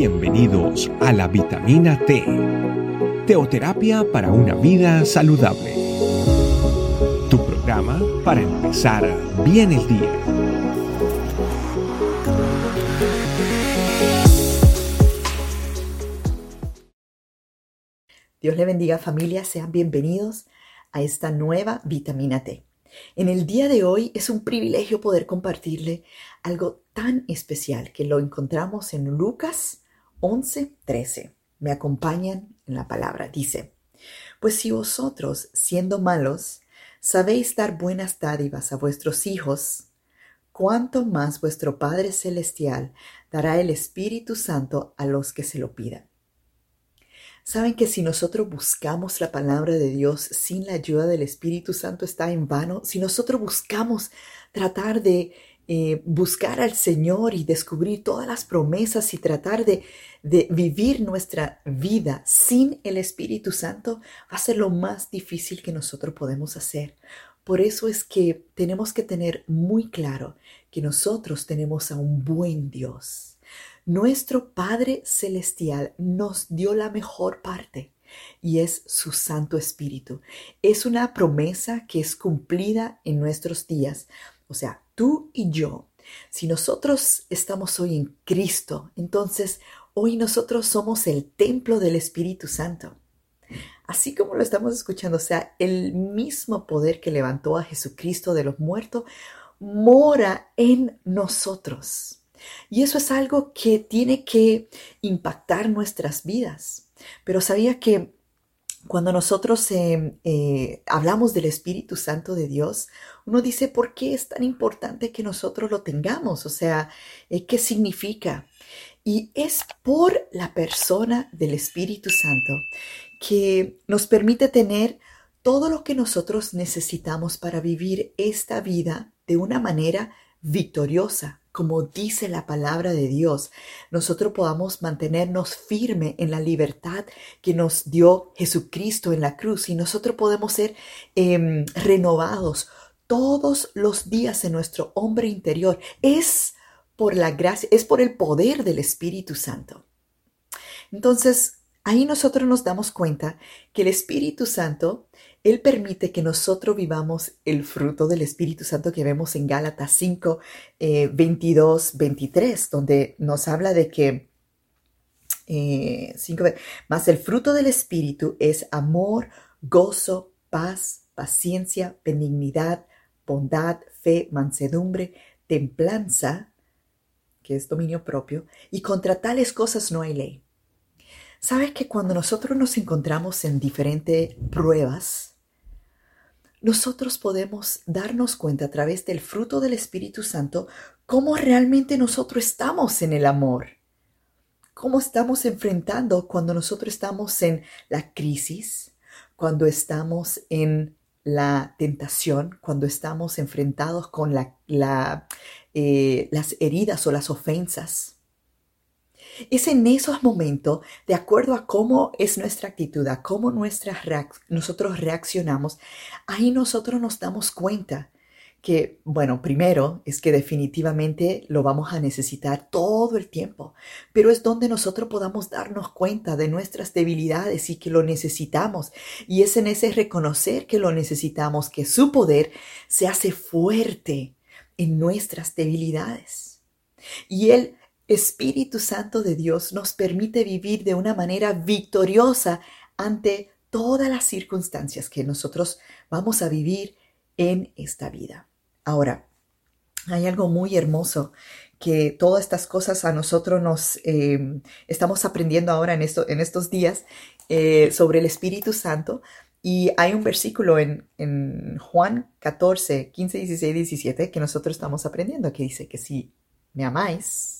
Bienvenidos a la vitamina T, teoterapia para una vida saludable. Tu programa para empezar bien el día. Dios le bendiga familia, sean bienvenidos a esta nueva vitamina T. En el día de hoy es un privilegio poder compartirle algo tan especial que lo encontramos en Lucas 11:13. Me acompañan en la palabra. Dice, pues si vosotros, siendo malos, sabéis dar buenas dádivas a vuestros hijos, cuánto más vuestro Padre Celestial dará el Espíritu Santo a los que se lo pidan. Saben que si nosotros buscamos la palabra de Dios sin la ayuda del Espíritu Santo está en vano. Si nosotros buscamos tratar de eh, buscar al Señor y descubrir todas las promesas y tratar de, vivir nuestra vida sin el Espíritu Santo, va a ser lo más difícil que nosotros podemos hacer. Por eso es que tenemos que tener muy claro que nosotros tenemos a un buen Dios nuestro Padre Celestial nos dio la mejor parte y es su Santo Espíritu. Es una promesa que es cumplida en nuestros días. O sea, tú y yo, si nosotros estamos hoy en Cristo, entonces hoy nosotros somos el templo del Espíritu Santo. Así como lo estamos escuchando, o sea, el mismo poder que levantó a Jesucristo de los muertos mora en nosotros. Y eso es algo que tiene que impactar nuestras vidas. Pero sabía que cuando nosotros eh, eh, hablamos del Espíritu Santo de Dios, uno dice, ¿por qué es tan importante que nosotros lo tengamos? O sea, eh, ¿qué significa? Y es por la persona del Espíritu Santo que nos permite tener todo lo que nosotros necesitamos para vivir esta vida de una manera victoriosa, como dice la palabra de Dios, nosotros podamos mantenernos firme en la libertad que nos dio Jesucristo en la cruz y nosotros podemos ser em, renovados todos los días en nuestro hombre interior. Es por la gracia, es por el poder del Espíritu Santo. Entonces, ahí nosotros nos damos cuenta que el Espíritu Santo él permite que nosotros vivamos el fruto del Espíritu Santo que vemos en Gálatas 5, 22, 23, donde nos habla de que eh, más el fruto del Espíritu es amor, gozo, paz, paciencia, benignidad, bondad, fe, mansedumbre, templanza, que es dominio propio, y contra tales cosas no hay ley. ¿Sabes que cuando nosotros nos encontramos en diferentes pruebas, nosotros podemos darnos cuenta a través del fruto del Espíritu Santo cómo realmente nosotros estamos en el amor, cómo estamos enfrentando cuando nosotros estamos en la crisis, cuando estamos en la tentación, cuando estamos enfrentados con eh, las heridas o las ofensas. Es en esos momentos, de acuerdo a cómo es nuestra actitud, a cómo nosotros reaccionamos, ahí nosotros nos damos cuenta que, bueno, primero es que definitivamente lo vamos a necesitar todo el tiempo, pero es donde nosotros podamos darnos cuenta de nuestras debilidades y que lo necesitamos. Y es en ese reconocer que lo necesitamos, que su poder se hace fuerte en nuestras debilidades. Y Él Espíritu Santo de Dios nos permite vivir de una manera victoriosa ante todas las circunstancias que nosotros vamos a vivir en esta vida. Ahora, hay algo muy hermoso que todas estas cosas a nosotros nos em, estamos aprendiendo ahora en, esto, en estos días eh, sobre el Espíritu Santo. Y hay un versículo en, en Juan 14, 15, 16, 17 que nosotros estamos aprendiendo que dice que si me amáis,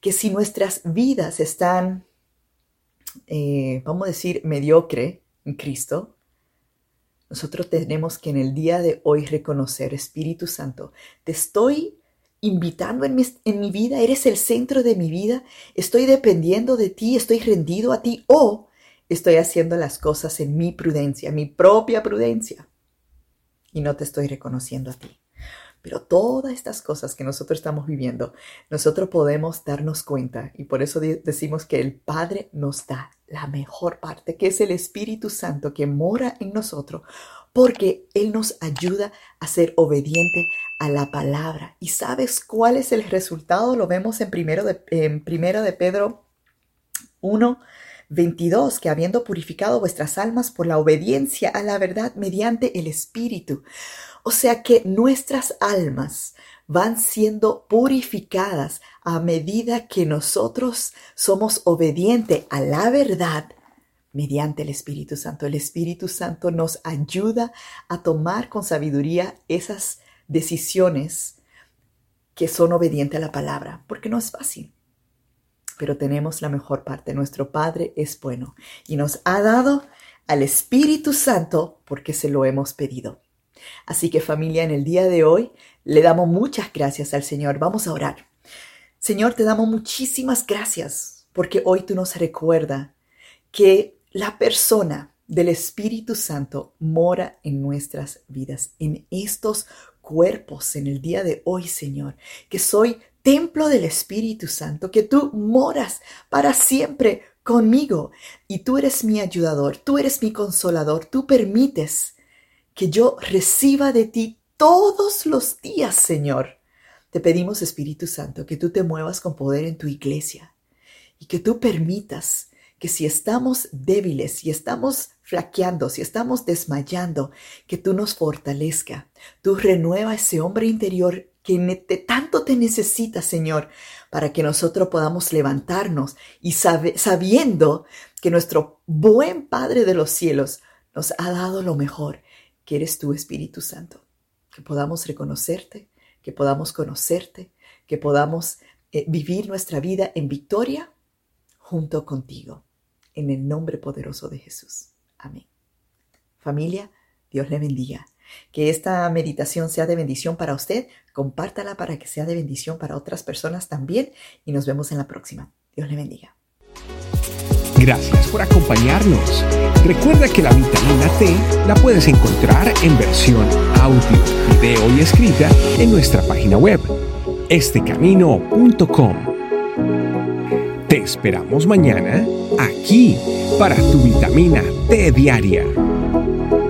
que si nuestras vidas están eh, vamos a decir, mediocre en Cristo, nosotros tenemos que en el día de hoy reconocer, Espíritu Santo, te estoy invitando en mi, en mi vida, eres el centro de mi vida, estoy dependiendo de ti, estoy rendido a ti o estoy haciendo las cosas en mi prudencia, mi propia prudencia, y no te estoy reconociendo a ti. Pero todas estas cosas que nosotros estamos viviendo, nosotros podemos darnos cuenta y por eso decimos que el Padre nos da la mejor parte, que es el Espíritu Santo que mora en nosotros, porque Él nos ayuda a ser obediente a la palabra. ¿Y sabes cuál es el resultado? Lo vemos en primero de, en primero de Pedro 1, 22, que habiendo purificado vuestras almas por la obediencia a la verdad mediante el Espíritu. O sea que nuestras almas van siendo purificadas a medida que nosotros somos obedientes a la verdad mediante el Espíritu Santo. El Espíritu Santo nos ayuda a tomar con sabiduría esas decisiones que son obedientes a la palabra, porque no es fácil. Pero tenemos la mejor parte. Nuestro Padre es bueno y nos ha dado al Espíritu Santo porque se lo hemos pedido. Así que familia, en el día de hoy le damos muchas gracias al Señor. Vamos a orar. Señor, te damos muchísimas gracias porque hoy tú nos recuerdas que la persona del Espíritu Santo mora en nuestras vidas, en estos cuerpos en el día de hoy, Señor, que soy templo del Espíritu Santo, que tú moras para siempre conmigo y tú eres mi ayudador, tú eres mi consolador, tú permites que yo reciba de ti todos los días, Señor. Te pedimos, Espíritu Santo, que tú te muevas con poder en tu iglesia y que tú permitas que si estamos débiles, si estamos flaqueando, si estamos desmayando, que tú nos fortalezca. Tú renueva ese hombre interior que tanto te necesita, Señor, para que nosotros podamos levantarnos y sabiendo que nuestro buen Padre de los cielos nos ha dado lo mejor que eres tú, Espíritu Santo, que podamos reconocerte, que podamos conocerte, que podamos eh, vivir nuestra vida en victoria junto contigo, en el nombre poderoso de Jesús. Amén. Familia, Dios le bendiga. Que esta meditación sea de bendición para usted, compártala para que sea de bendición para otras personas también y nos vemos en la próxima. Dios le bendiga. Gracias por acompañarnos. Recuerda que la vitamina T la puedes encontrar en versión audio, video y escrita en nuestra página web, estecamino.com. Te esperamos mañana aquí para tu vitamina T diaria.